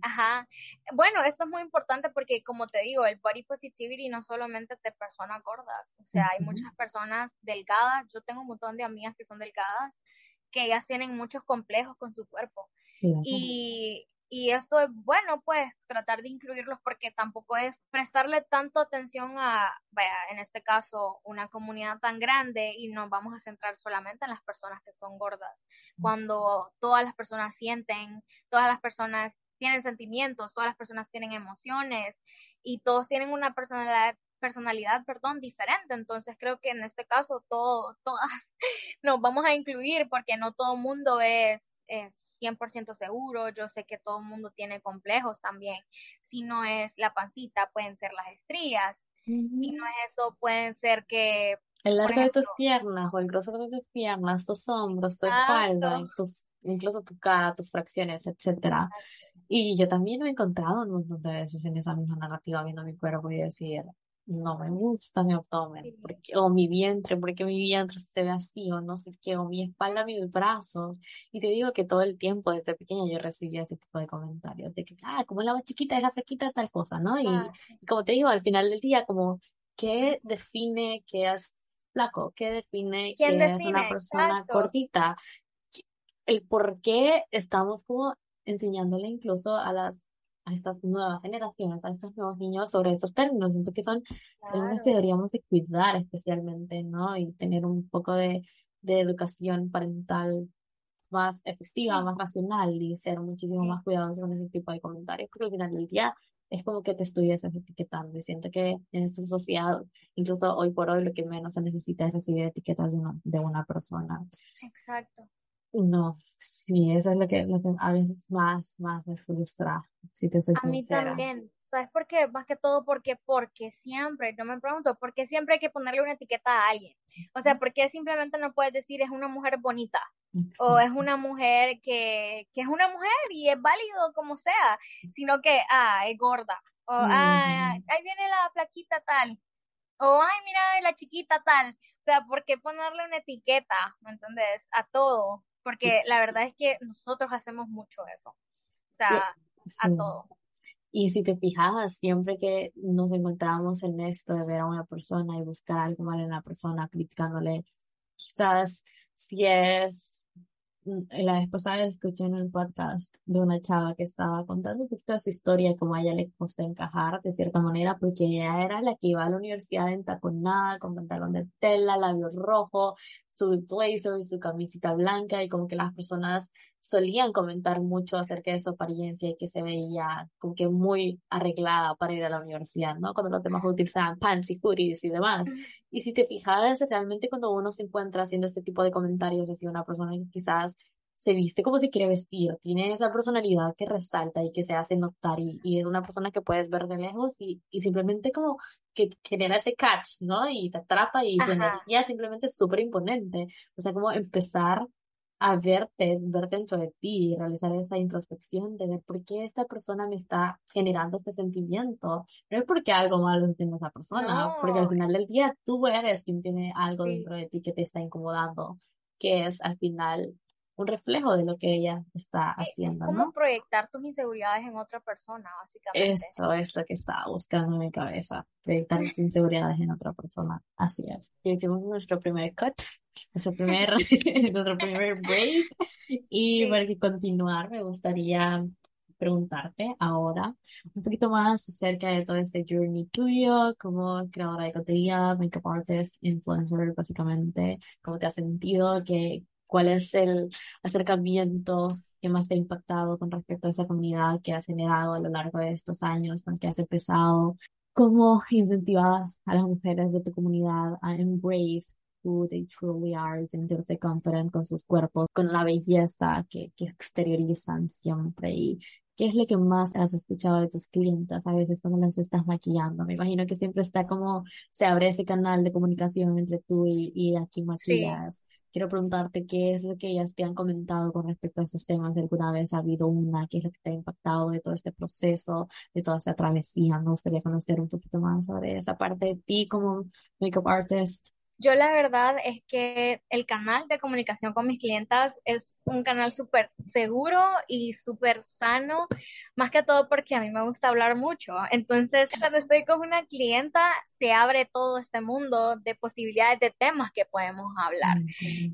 Ajá. Bueno, esto es muy importante porque, como te digo, el body positivity no solamente de personas gordas, o sea, hay muchas personas delgadas, yo tengo un montón de amigas que son delgadas, que ellas tienen muchos complejos con su cuerpo. y, y eso es bueno, pues tratar de incluirlos porque tampoco es prestarle tanto atención a, vaya, en este caso, una comunidad tan grande y nos vamos a centrar solamente en las personas que son gordas. Cuando todas las personas sienten, todas las personas tienen sentimientos, todas las personas tienen emociones y todos tienen una personalidad personalidad, perdón, diferente. Entonces creo que en este caso todo, todas nos vamos a incluir porque no todo mundo es, es 100% seguro, yo sé que todo el mundo tiene complejos también. Si no es la pancita, pueden ser las estrías. Si no es eso, pueden ser que... El largo de tus piernas o el grosor de tus piernas, tus hombros, tu espalda, tus, incluso tu cara, tus fracciones, etcétera. Y yo también me he encontrado un montón de veces en esa misma narrativa viendo mi cuerpo y decir, no me gusta mi abdomen, porque, o mi vientre, porque mi vientre se ve así, o no sé qué, o mi espalda, mis brazos. Y te digo que todo el tiempo, desde pequeña, yo recibía ese tipo de comentarios, de que, ah, como la más chiquita es la tal cosa, ¿no? Y, como te digo, al final del día, como, ¿qué define que es flaco? ¿Qué define que es una persona cortita? El por qué estamos como enseñándole incluso a las a estas nuevas generaciones, a estos nuevos niños sobre esos términos. Siento que son términos que deberíamos de cuidar especialmente, ¿no? Y tener un poco de, de educación parental más efectiva, más racional y ser muchísimo más cuidadosos con ese tipo de comentarios, porque al final del día es como que te estuvieses etiquetando y siento que en esta sociedad, incluso hoy por hoy, lo que menos se necesita es recibir etiquetas de una, de una persona. Exacto. No, sí, eso es lo que, lo que a veces más, más me frustra, si te soy A mí también. ¿Sabes por qué? Más que todo porque, porque siempre, yo me pregunto, ¿por qué siempre hay que ponerle una etiqueta a alguien? O sea, ¿por qué simplemente no puedes decir es una mujer bonita? O es una mujer que, que es una mujer y es válido como sea, sino que, ah, es gorda. O, ah, ahí viene la flaquita tal. O, ay, mira, la chiquita tal. O sea, ¿por qué ponerle una etiqueta, ¿me entiendes? A todo porque la verdad es que nosotros hacemos mucho eso, o sea, a todo. Y si te fijas, siempre que nos encontramos en esto de ver a una persona y buscar algo mal en la persona, criticándole, quizás si es mm, la vez pasada escuché en un podcast de una chava que estaba contando un poquito de su historia, cómo a ella le costó encajar de cierta manera, porque ella era la que iba a la universidad entaconada, con pantalón de tela, labios rojo, su blazer, su camisita blanca, y como que las personas solían comentar mucho acerca de su apariencia y que se veía como que muy arreglada para ir a la universidad, ¿no? Cuando los demás utilizaban pants y hoodies y demás. Y si te fijas, realmente cuando uno se encuentra haciendo este tipo de comentarios hacia una persona que quizás se viste como se quiere vestir, tiene esa personalidad que resalta y que se hace notar y, y es una persona que puedes ver de lejos y, y simplemente como que genera ese catch, ¿no? Y te atrapa y su energía simplemente es súper imponente. O sea, como empezar a verte, ver dentro de ti y realizar esa introspección de ver por qué esta persona me está generando este sentimiento. No es porque algo malo tiene esa persona, porque al final del día tú eres quien tiene algo dentro de ti que te está incomodando, que es al final un reflejo de lo que ella está haciendo. Es como proyectar tus inseguridades en otra persona, básicamente. Eso es lo que estaba buscando en mi cabeza, proyectar mis inseguridades en otra persona. Así es. hicimos nuestro primer cut, nuestro primer, nuestro primer break. Y para continuar, me gustaría preguntarte ahora un poquito más acerca de todo este journey tuyo como creadora de contenido, makeup artist, influencer, básicamente, cómo te has sentido, que cuál es el acercamiento que más te ha impactado con respecto a esa comunidad que has generado a lo largo de estos años con que has empezado, cómo incentivas a las mujeres de tu comunidad a embrace who they truly are, sentirse confident con sus cuerpos, con la belleza que, que exteriorizan siempre y ¿Qué es lo que más has escuchado de tus clientes a veces cuando las estás maquillando? Me imagino que siempre está como se abre ese canal de comunicación entre tú y, y aquí maquillas. Quiero preguntarte qué es lo que ellas te han comentado con respecto a estos temas. ¿Alguna vez ha habido una? ¿Qué es lo que te ha impactado de todo este proceso, de toda esta travesía? Me gustaría conocer un poquito más sobre esa parte de ti como makeup artist. Yo la verdad es que el canal de comunicación con mis clientas es un canal súper seguro y súper sano, más que todo porque a mí me gusta hablar mucho. Entonces, cuando estoy con una clienta, se abre todo este mundo de posibilidades de temas que podemos hablar.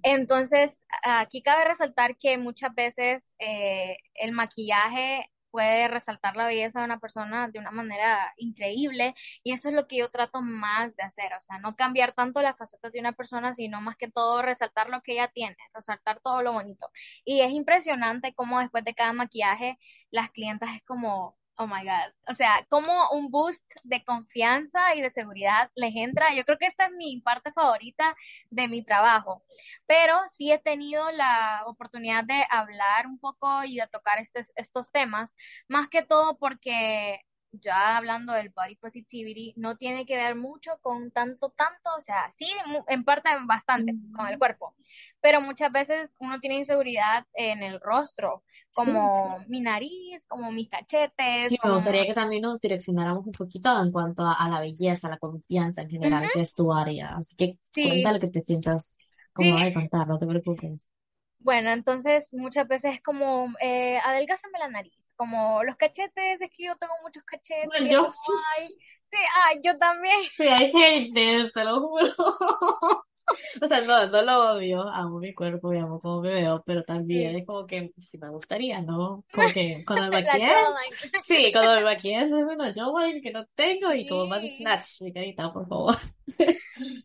Entonces, aquí cabe resaltar que muchas veces eh, el maquillaje puede resaltar la belleza de una persona de una manera increíble y eso es lo que yo trato más de hacer, o sea, no cambiar tanto las facetas de una persona, sino más que todo resaltar lo que ella tiene, resaltar todo lo bonito. Y es impresionante cómo después de cada maquillaje las clientas es como, Oh my God. O sea, como un boost de confianza y de seguridad les entra. Yo creo que esta es mi parte favorita de mi trabajo. Pero sí he tenido la oportunidad de hablar un poco y de tocar estos temas, más que todo porque ya hablando del body positivity, no tiene que ver mucho con tanto, tanto, o sea, sí, en parte bastante con el cuerpo, pero muchas veces uno tiene inseguridad en el rostro, como mi nariz, como mis cachetes. Sí, me gustaría que también nos direccionáramos un poquito en cuanto a, la belleza, la confianza en general, que es tu área, así que cuenta lo que te sientas como de contar, no te preocupes. Bueno, entonces muchas veces es como, eh, adelgázame la nariz como los cachetes, es que yo tengo muchos cachetes. Bueno, yo... sí, ay, yo también. Sí, hay gente, te lo juro. O sea, no, no lo odio, amo mi cuerpo y amo cómo me veo, pero también es como que sí me gustaría, ¿no? Como que cuando me maquillas, sí, cuando me maquillas es bueno, yo que no tengo y como más snatch, mi carita, por favor.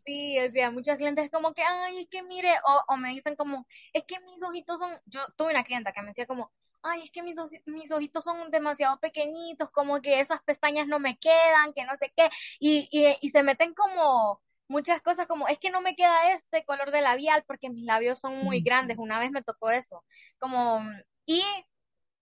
Sí, o sea, muchas clientes como que, ay, es que mire, o, o me dicen como, es que mis ojitos son, yo tuve una clienta que me decía como, ay, es que mis, mis ojitos son demasiado pequeñitos, como que esas pestañas no me quedan, que no sé qué, y, y, y se meten como muchas cosas como, es que no me queda este color de labial porque mis labios son muy grandes, una vez me tocó eso, como, y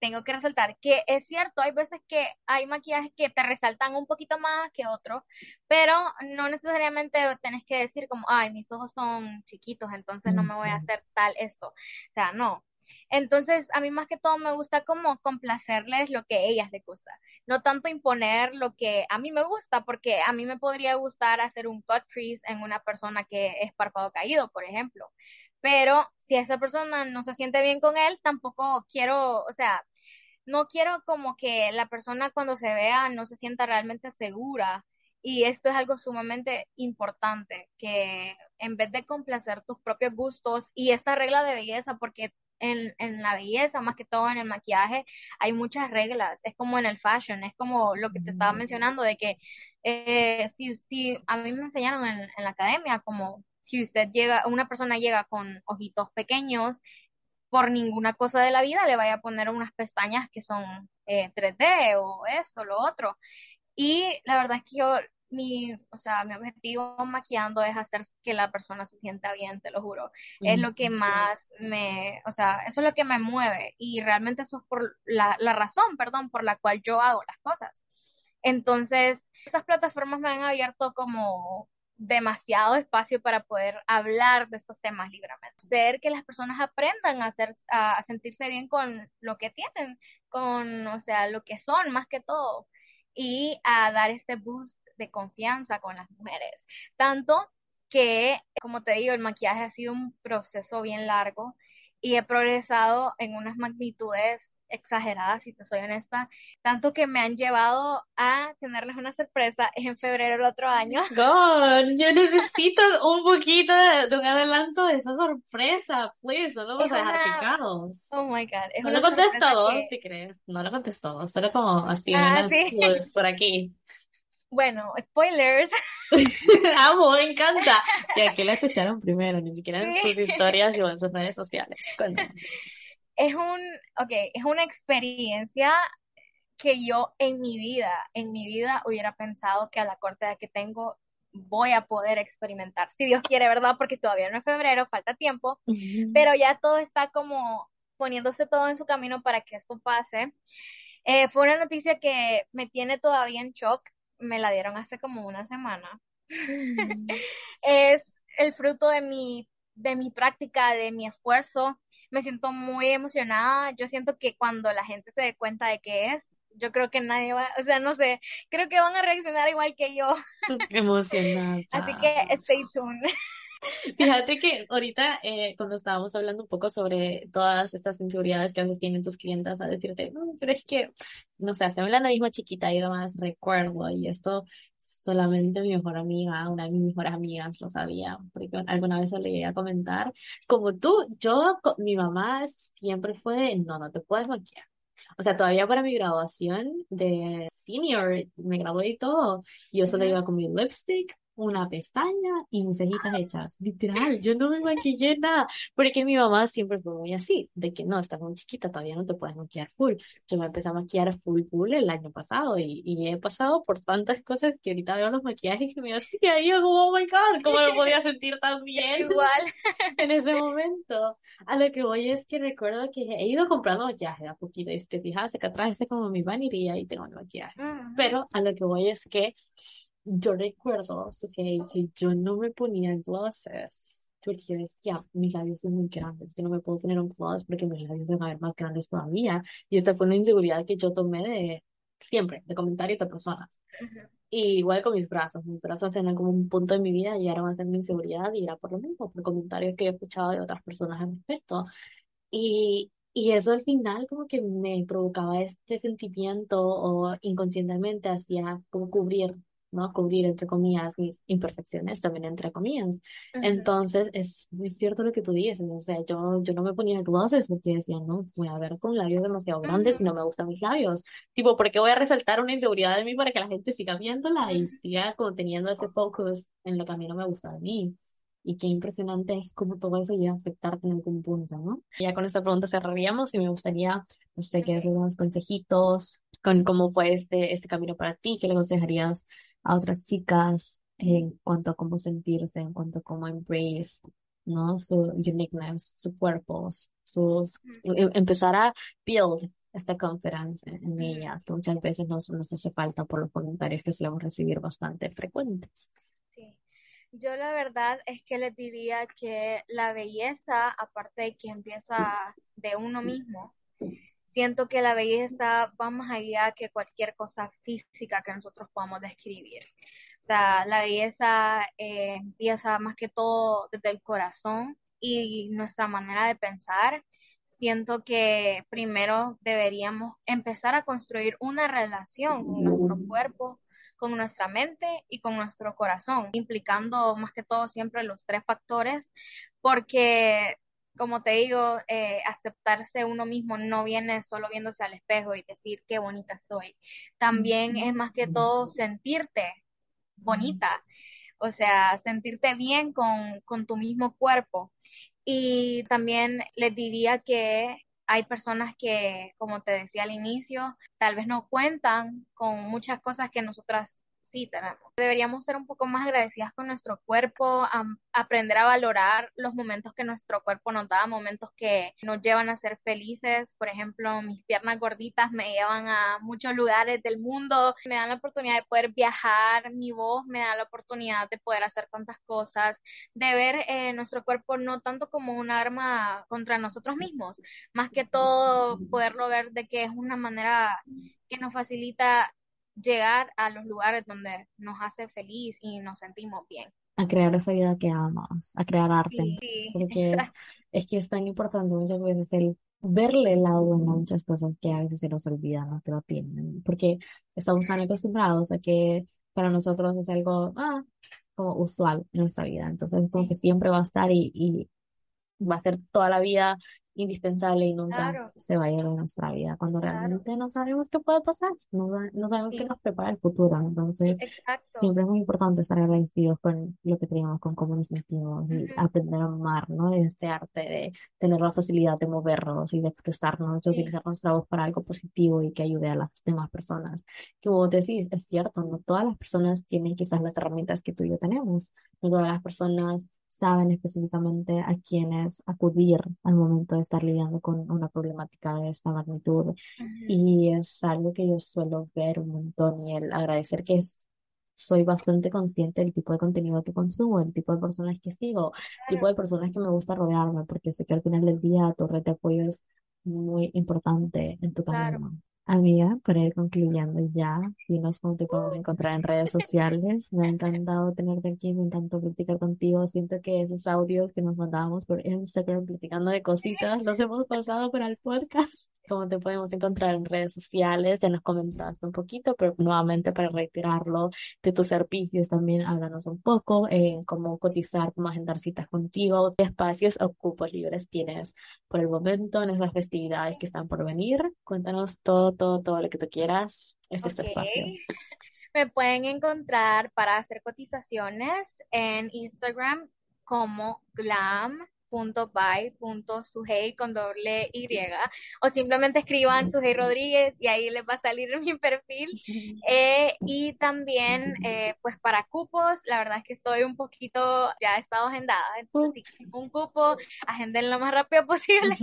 tengo que resaltar que es cierto, hay veces que hay maquillajes que te resaltan un poquito más que otros, pero no necesariamente tenés que decir como, ay, mis ojos son chiquitos, entonces no me voy a hacer tal esto. O sea, no, entonces, a mí más que todo me gusta como complacerles lo que a ellas les gusta, no tanto imponer lo que a mí me gusta, porque a mí me podría gustar hacer un cut crease en una persona que es párpado caído, por ejemplo. Pero si esa persona no se siente bien con él, tampoco quiero, o sea, no quiero como que la persona cuando se vea no se sienta realmente segura. Y esto es algo sumamente importante, que en vez de complacer tus propios gustos y esta regla de belleza, porque en, en, la belleza, más que todo en el maquillaje, hay muchas reglas. Es como en el fashion, es como lo que te estaba mencionando, de que eh, si, si a mí me enseñaron en, en, la academia, como si usted llega, una persona llega con ojitos pequeños, por ninguna cosa de la vida le vaya a poner unas pestañas que son eh, 3D o esto, lo otro. Y la verdad es que yo mi, o sea, mi objetivo maquillando es hacer que la persona se sienta bien, te lo juro. Es lo que más me, o sea, eso es lo que me mueve y realmente eso es por la, la razón, perdón, por la cual yo hago las cosas. Entonces, esas plataformas me han abierto como demasiado espacio para poder hablar de estos temas libremente. Hacer que las personas aprendan a, hacer, a sentirse bien con lo que tienen, con, o sea, lo que son más que todo, y a dar este boost de confianza con las mujeres. Tanto que, como te digo, el maquillaje ha sido un proceso bien largo y he progresado en unas magnitudes exageradas, si te soy honesta, tanto que me han llevado a tenerles una sorpresa en febrero del otro año. God, yo necesito un poquito de, un adelanto de esa sorpresa, please, no lo vas a dejar picados. Oh my God. no lo contesto todo, si crees, no lo contesto, solo como así, ah, unas por aquí. Bueno, spoilers. Amo, me encanta. Que aquí la escucharon primero, ni siquiera en sus historias o en sus redes sociales. Cuéntanos. Es un, ok, es una experiencia que yo en mi vida, en mi vida hubiera pensado que a la corta edad que tengo voy a poder experimentar. Si Dios quiere, ¿verdad? Porque todavía no es febrero, falta tiempo, pero ya todo está como poniéndose todo en su camino para que esto pase. Eh, fue una noticia que me tiene todavía en shock me la dieron hace como una semana. Mm. es el fruto de mi, de mi práctica, de mi esfuerzo. Me siento muy emocionada. Yo siento que cuando la gente se dé cuenta de qué es, yo creo que nadie va, o sea, no sé, creo que van a reaccionar igual que yo. Emocionada. Así que stay tuned. Fíjate que ahorita eh, cuando estábamos hablando un poco sobre todas estas inseguridades que a veces tienen tus clientes a decirte, no, pero es que, no sé, hacemos la misma chiquita y demás, recuerdo, y esto solamente mi mejor amiga, una de mis mejores amigas lo sabía, porque alguna vez le llegué a comentar, como tú, yo, mi mamá siempre fue, no, no te puedes maquillar. O sea, todavía para mi graduación de senior, me gradué y todo, yo solo iba con mi lipstick, una pestaña y mis cejitas hechas. Literal, yo no me maquillé nada, porque mi mamá siempre fue muy así, de que no, estás muy chiquita, todavía no te puedes maquillar full. Yo me empecé a maquillar full full el año pasado y, y he pasado por tantas cosas que ahorita veo los maquillajes y me hacía y yo como, oh my god, ¿cómo me podía sentir tan bien? Igual. en ese momento. A lo que voy es que recuerdo que he ido comprando maquillaje a poquito, y te fijas, acá atrás ese como mi vanity y tengo el maquillaje. Pero a lo que voy es que yo recuerdo que, que yo no me ponía glosses porque yo decía, mis labios son muy grandes, yo no me puedo poner un gloss porque mis labios van a ver más grandes todavía. Y esta fue una inseguridad que yo tomé de siempre, de comentarios de personas. Y igual con mis brazos, mis brazos en algún un punto de mi vida llegaron a ser mi inseguridad y era por lo mismo, por comentarios que he escuchado de otras personas al respecto. Y, y eso al final como que me provocaba este sentimiento o inconscientemente hacía como cubrir ¿no? Cubrir, entre comillas, mis imperfecciones, también entre comillas. Entonces, es muy cierto lo que tú dices, o sea, yo, yo no me ponía glosses porque decía, no, voy a ver con labios demasiado grandes y no me gustan mis labios. Tipo, ¿por qué voy a resaltar una inseguridad de mí para que la gente siga viéndola y siga como teniendo ese focus en lo que a mí no me gusta de mí? Y qué impresionante es cómo todo eso llega a afectarte en algún punto, ¿no? Ya con esta pregunta cerraríamos y me gustaría, no sé, que des unos consejitos con cómo fue este, este camino para ti, qué le aconsejarías a otras chicas en cuanto a cómo sentirse, en cuanto a cómo embrace, ¿no? Su uniqueness, su cuerpo, sus, em, empezar a build esta conferencia en ellas, que muchas veces nos, nos hace falta por los comentarios que solemos recibir bastante frecuentes. Sí. Yo la verdad es que les diría que la belleza, aparte de que empieza de uno mismo, siento que la belleza va más allá que cualquier cosa física que nosotros podamos describir. O sea, la belleza eh, empieza más que todo desde el corazón y nuestra manera de pensar. Siento que primero deberíamos empezar a construir una relación con nuestro cuerpo, con nuestra mente y con nuestro corazón, implicando más que todo siempre los tres factores, porque como te digo, eh, aceptarse uno mismo no viene solo viéndose al espejo y decir qué bonita soy. También es más que todo sentirte bonita, o sea, sentirte bien con, con tu mismo cuerpo. Y también les diría que hay personas que, como te decía al inicio, tal vez no cuentan con muchas cosas que nosotras Deberíamos ser un poco más agradecidas con nuestro cuerpo, aprender a valorar los momentos que nuestro cuerpo nos da, momentos que nos llevan a ser felices. Por ejemplo, mis piernas gorditas me llevan a muchos lugares del mundo, me dan la oportunidad de poder viajar, mi voz me da la oportunidad de poder hacer tantas cosas, de ver eh, nuestro cuerpo no tanto como un arma contra nosotros mismos, más que todo poderlo ver de que es una manera que nos facilita llegar a los lugares donde nos hace feliz y nos sentimos bien. A crear esa vida que amas, a crear arte. porque es, es, que es tan importante muchas veces el verle el lado bueno a muchas cosas que a veces se nos olvidan ¿no? que lo tienen. Porque estamos tan acostumbrados a que para nosotros es algo ah, como usual en nuestra vida. Entonces, como que siempre va a estar y, y va a ser toda la vida indispensable y nunca se va a ir de nuestra vida. Cuando realmente no sabemos qué puede pasar, no, no sabemos qué nos prepara el futuro. Entonces, siempre es muy importante estar agradecidos con lo que tenemos, con cómo nos sentimos y aprender a amar, ¿no? Este arte de tener la facilidad de movernos y de expresarnos, de utilizar nuestra voz para algo positivo y que ayude a las demás personas. Que como te decís, es cierto, no todas las personas tienen quizás las herramientas que tú y yo tenemos, no todas las personas saben específicamente a quiénes acudir al momento de estar lidiando con una problemática de esta magnitud. Y es algo que yo suelo ver un montón y el agradecer que soy bastante consciente del tipo de contenido que consumo, el tipo de personas que sigo, el tipo de personas que me gusta rodearme, porque sé que al final del día tu red de apoyo es muy importante en tu camino. Amiga, para ir concluyendo ya, dinos cómo te podemos encontrar en redes sociales. Me ha encantado tenerte aquí, me encantó platicar contigo. Siento que esos audios que nos mandábamos por Instagram platicando de cositas los hemos pasado para el podcast. ¿Cómo te podemos encontrar en redes sociales? Ya nos comentaste un poquito, pero nuevamente para reiterarlo, de tus servicios también háblanos un poco, en cómo cotizar, cómo agendar citas contigo, qué espacios o cupos libres tienes por el momento en esas festividades que están por venir. Cuéntanos todo todo, todo lo que tú quieras. Este es tu espacio. Me pueden encontrar para hacer cotizaciones en Instagram como glam .by.sujei con doble Y o simplemente escriban Sujei Rodríguez y ahí les va a salir mi perfil. Eh, y también eh, pues para cupos la verdad es que estoy un poquito ya he estado agendada entonces si un cupo agenden lo más rápido posible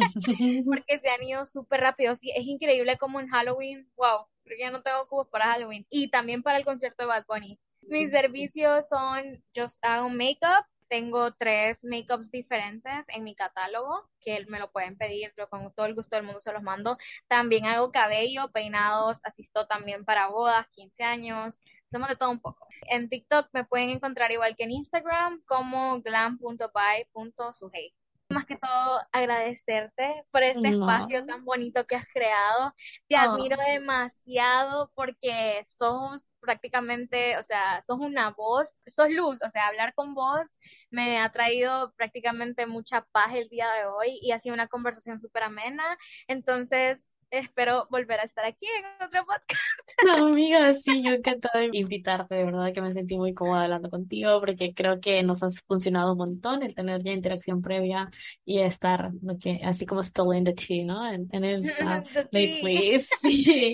porque se han ido súper rápido. Sí, es increíble como en Halloween wow porque ya no tengo cupos para Halloween. Y también para el concierto de Bad Bunny. Mis servicios son yo hago makeup tengo tres makeups diferentes en mi catálogo que me lo pueden pedir, yo con todo el gusto del mundo se los mando. También hago cabello, peinados, asisto también para bodas, 15 años, hacemos de todo un poco. En TikTok me pueden encontrar igual que en Instagram como glam.by.sujei más que todo agradecerte por este espacio tan bonito que has creado. Te admiro demasiado porque sos prácticamente, o sea, sos una voz, sos luz, o sea, hablar con vos me ha traído prácticamente mucha paz el día de hoy y ha sido una conversación súper amena. Entonces, espero volver a estar aquí en otro podcast. No, amiga, sí, yo encantada de invitarte, de verdad que me sentí muy cómoda hablando contigo porque creo que nos ha funcionado un montón el tener ya interacción previa y estar, que, así como spilling the tea, ¿no? En, en Insta, please.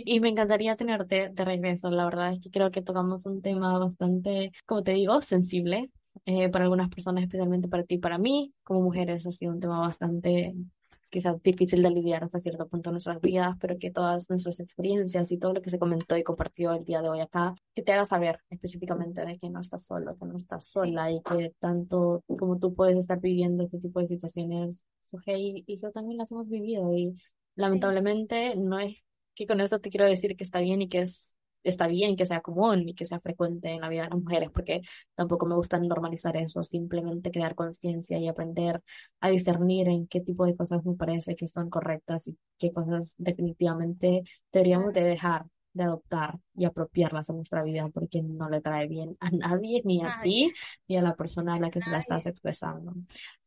Y me encantaría tenerte de regreso, la verdad es que creo que tocamos un tema bastante, como te digo, sensible. Eh, para algunas personas, especialmente para ti y para mí, como mujeres, ha sido un tema bastante quizás difícil de lidiar hasta cierto punto en nuestras vidas, pero que todas nuestras experiencias y todo lo que se comentó y compartió el día de hoy acá, que te haga saber específicamente de que no estás solo, que no estás sola y que tanto como tú puedes estar viviendo este tipo de situaciones, y, y yo también las hemos vivido y lamentablemente no es que con esto te quiero decir que está bien y que es está bien que sea común y que sea frecuente en la vida de las mujeres, porque tampoco me gusta normalizar eso, simplemente crear conciencia y aprender a discernir en qué tipo de cosas me parece que son correctas y qué cosas definitivamente deberíamos de dejar de adoptar y apropiarlas a nuestra vida porque no le trae bien a nadie, ni a ti, ni a la persona a la que se la estás expresando.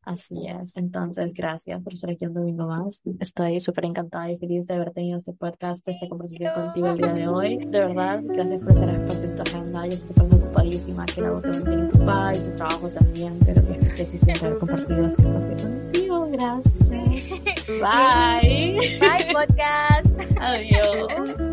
Así es. Entonces, gracias por estar aquí un domingo más. Estoy súper encantada y feliz de haber tenido este podcast, esta conversación contigo el día de hoy. De verdad, gracias por ser espacio en tu agenda. Yo estoy tan ocupadísima que la voz también ocupada y tu trabajo también, pero que sé si siempre haber compartido este espacio contigo. Gracias. Bye. Bye, podcast. Adiós.